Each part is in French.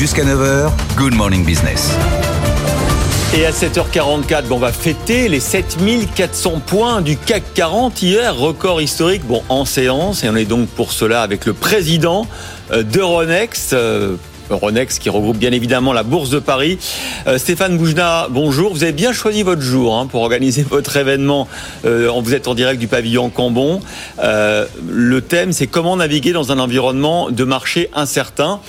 Jusqu'à 9h, Good Morning Business. Et à 7h44, bon, on va fêter les 7400 points du CAC 40 hier, record historique, bon, en séance. Et on est donc pour cela avec le président euh, d'Euronext, euh, Euronext qui regroupe bien évidemment la Bourse de Paris. Euh, Stéphane Boujna, bonjour. Vous avez bien choisi votre jour hein, pour organiser votre événement. vous êtes en direct du pavillon Cambon. le thème, c'est comment naviguer dans un environnement de marché incertain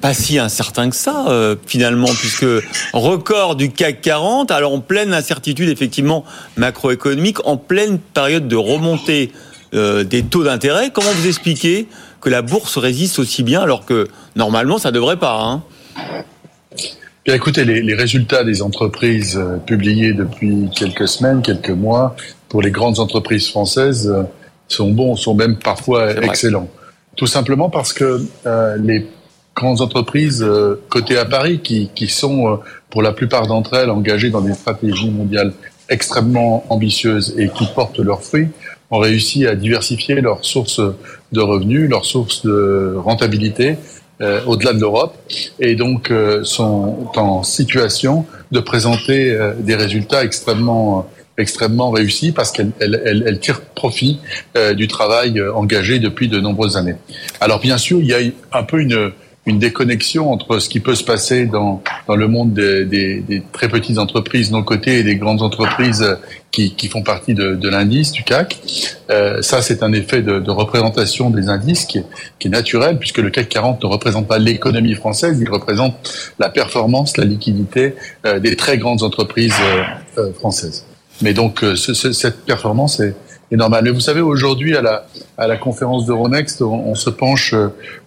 pas si incertain que ça, euh, finalement, puisque record du CAC 40, alors en pleine incertitude, effectivement, macroéconomique, en pleine période de remontée euh, des taux d'intérêt. Comment vous expliquez que la bourse résiste aussi bien alors que normalement ça devrait pas hein? Bien, écoutez, les, résultats des entreprises euh, publiés depuis quelques semaines, quelques mois, pour les grandes entreprises françaises, sont bons, sont même parfois excellents. Tout simplement parce que les grandes entreprises euh, cotées à Paris qui, qui sont, euh, pour la plupart d'entre elles, engagées dans des stratégies mondiales extrêmement ambitieuses et qui portent leurs fruits, ont réussi à diversifier leurs sources de revenus, leurs sources de rentabilité euh, au-delà de l'Europe, et donc sont en situation de présenter des résultats extrêmement extrêmement réussis parce qu'elles elles, elles, tirent profit du travail engagé depuis de nombreuses années. Alors bien sûr, il y a un peu une une déconnexion entre ce qui peut se passer dans, dans le monde des, très petites entreprises non cotées et des grandes entreprises qui, qui font partie de, l'indice du CAC. Euh, ça, c'est un effet de, représentation des indices qui est, naturel, puisque le CAC 40 ne représente pas l'économie française, il représente la performance, la liquidité euh, des très grandes entreprises euh, françaises. Mais donc, ce, cette performance est, est normale. Mais vous savez, aujourd'hui, à la, à la conférence d'Euronext, on, on se penche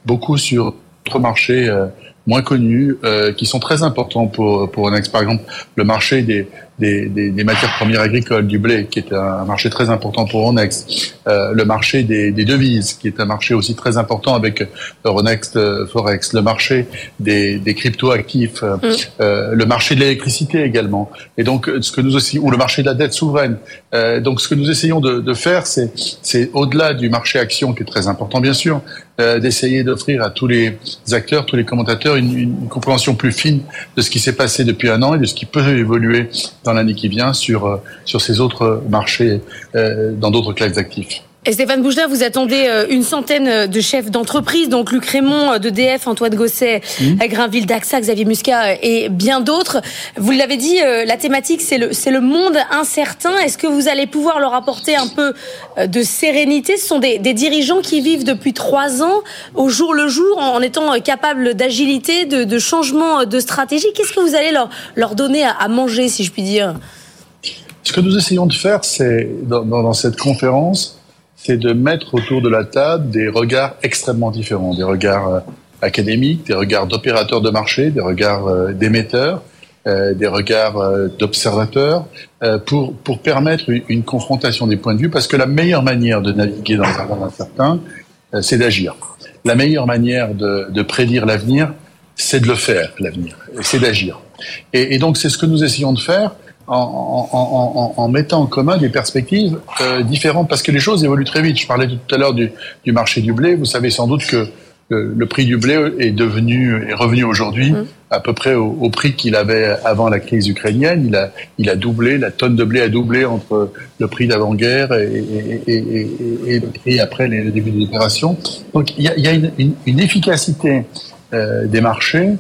beaucoup sur d'autres marchés euh, moins connus euh, qui sont très importants pour pour Onex. Par exemple, le marché des des, des, des, matières premières agricoles, du blé, qui est un marché très important pour Euronext, euh, le marché des, des, devises, qui est un marché aussi très important avec Euronext euh, Forex, le marché des, des crypto-actifs, euh, mm. euh, le marché de l'électricité également, et donc ce que nous aussi, ou le marché de la dette souveraine. donc ce que nous essayons de, de faire, c'est c'est au-delà du marché action qui est très important bien sûr, d'essayer d'offrir à tous les acteurs, tous les commentateurs une, compréhension plus fine de ce qui s'est passé depuis un an et de ce qui peut évoluer dans l'année qui vient sur, euh, sur ces autres marchés euh, dans d'autres classes d'actifs. Et Stéphane Bougelin, vous attendez euh, une centaine de chefs d'entreprise, donc Luc Raymond de DF, Antoine Gosset, mmh. Grinville d'AXA, Xavier Muscat et bien d'autres. Vous l'avez dit, la thématique, c'est le, c'est le monde incertain. Est-ce que vous allez pouvoir leur apporter un peu de sérénité? Ce sont des, des dirigeants qui vivent depuis trois ans au jour le jour en étant capables d'agilité, de, de changement de stratégie. Qu'est-ce que vous allez leur, leur donner à, à manger, si je puis dire? Ce que nous essayons de faire, c'est dans, dans cette conférence, c'est de mettre autour de la table des regards extrêmement différents, des regards euh, académiques, des regards d'opérateurs de marché, des regards euh, d'émetteurs, euh, des regards d'observateurs, pour, pour permettre une, confrontation des points de vue, parce que la meilleure manière de naviguer dans un monde incertain, c'est d'agir. La meilleure manière de, de prédire l'avenir, c'est de le faire, l'avenir, c'est d'agir. Et, et donc c'est ce que nous essayons de faire en, en, en, mettant en commun des perspectives euh, différentes, parce que les choses évoluent très vite. Je parlais tout à l'heure du, du, marché du blé. Vous savez sans doute que le, le prix du blé est devenu est revenu aujourd'hui mmh. à peu près au, au prix qu'il avait avant la crise ukrainienne. Il a il a doublé, la tonne de blé a doublé entre le prix d'avant-guerre et, et, et, après le début de l'opération. Donc il y a, il y a une, une, une efficacité euh, des marchés euh,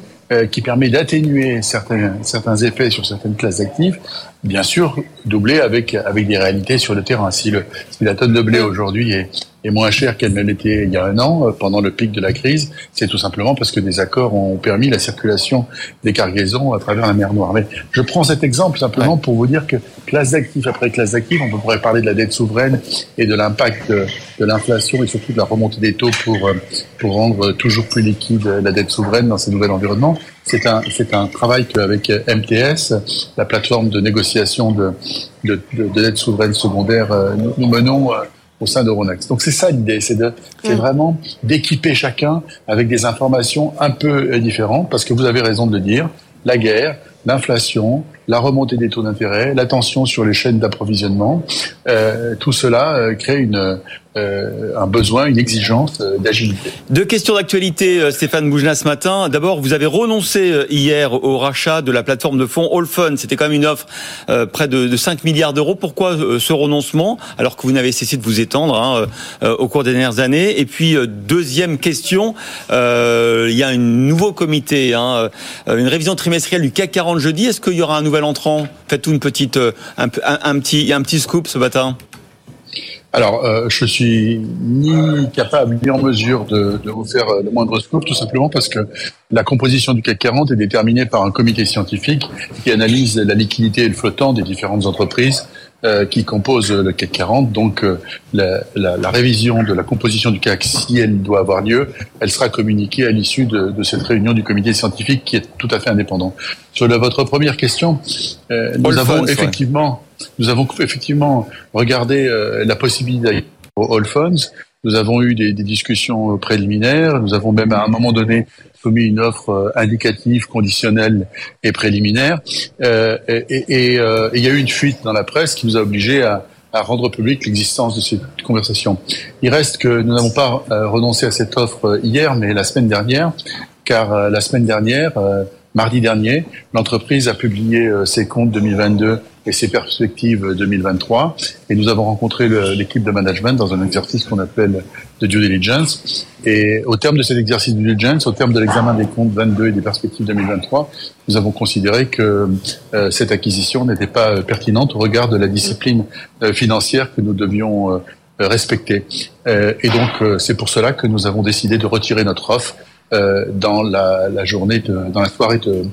qui permet d'atténuer certains, certains effets sur certaines classes d'actifs, bien sûr doublé avec, avec des réalités sur le terrain. Si, le, si la tonne de blé aujourd'hui est, est moins chère qu'elle ne l'était il y a un an, euh, pendant le pic de la crise, c'est tout simplement parce que des accords ont permis la circulation des cargaisons à travers la mer Noire. Mais je prends cet exemple simplement pour vous dire que classe d'actifs après classe d'actifs, on pourrait parler de la dette souveraine et de l'impact de, de l'inflation et surtout de la remontée des taux pour, euh, pour rendre toujours plus liquide la dette souveraine dans ces nouvel environnements. C'est un, c'est un travail qu'avec MTS, la plateforme de négociation de, de, de, de dette souveraine secondaire, euh, nous, nous menons au sein d'Euronext. Donc c'est ça l'idée, c'est de, c'est vraiment d'équiper chacun avec des informations un peu euh, différentes, parce que vous avez raison de le dire, la guerre, l'inflation, la remontée des taux d'intérêt, la tension sur les chaînes d'approvisionnement. tout cela crée une, un besoin, une exigence d'agilité. Deux questions d'actualité, Stéphane Boujna, ce matin. D'abord, vous avez renoncé hier au rachat de la plateforme de fonds All Fun. C'était quand même une offre près de, de 5 milliards d'euros. Pourquoi ce renoncement alors que vous n'avez cessé de vous étendre hein, au cours des dernières années? Et puis, deuxième question, il y a un nouveau comité, hein, une révision trimestrielle du CAC 40 jeudi. Est-ce qu'il y aura un nouvel entrant? Faites-vous une petite, un, petit, un petit scoop ce matin. Alors, euh, je suis ni capable ni en mesure de, vous faire le moindre scoop, tout simplement parce que la composition du CAC 40 est déterminée par un comité scientifique qui analyse la liquidité et le flottant des différentes entreprises euh, qui composent le CAC 40. Donc, euh, la, la, la, révision de la composition du CAC, si elle doit avoir lieu, elle sera communiquée à l'issue de, de, cette réunion du comité scientifique qui est tout à fait indépendant. Sur votre première question, euh, nous avons effectivement... Nous avons effectivement regardé euh, la possibilité au All Funds. Nous avons eu des, des, discussions préliminaires. Nous avons même à un moment donné soumis une offre euh, indicative, conditionnelle et préliminaire. Euh, et, et, il y a eu une fuite dans la presse qui nous a obligés à, à rendre public l'existence de cette conversation. Il reste que nous n'avons pas renoncé à cette offre hier, mais la semaine dernière, car la semaine dernière, Mardi dernier, l'entreprise a publié euh, ses comptes 2022 et ses perspectives 2023. Et nous avons rencontré l'équipe de management dans un exercice qu'on appelle de due diligence. Et au terme de cet exercice de due diligence, au terme de l'examen des comptes 22 et des perspectives 2023, nous avons considéré que euh, cette acquisition n'était pas euh, pertinente au regard de la discipline financière que nous devions respecter. et donc, c'est pour cela que nous avons décidé de retirer notre offre dans la, la, journée, de, dans la soirée de,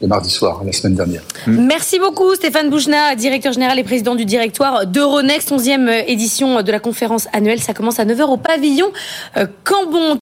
de, mardi soir, la semaine dernière. Merci beaucoup Stéphane Bouchna, directeur général et président du directoire d'Euronext, 11e édition de la conférence annuelle. Ça commence à 9h au pavillon euh, Cambon.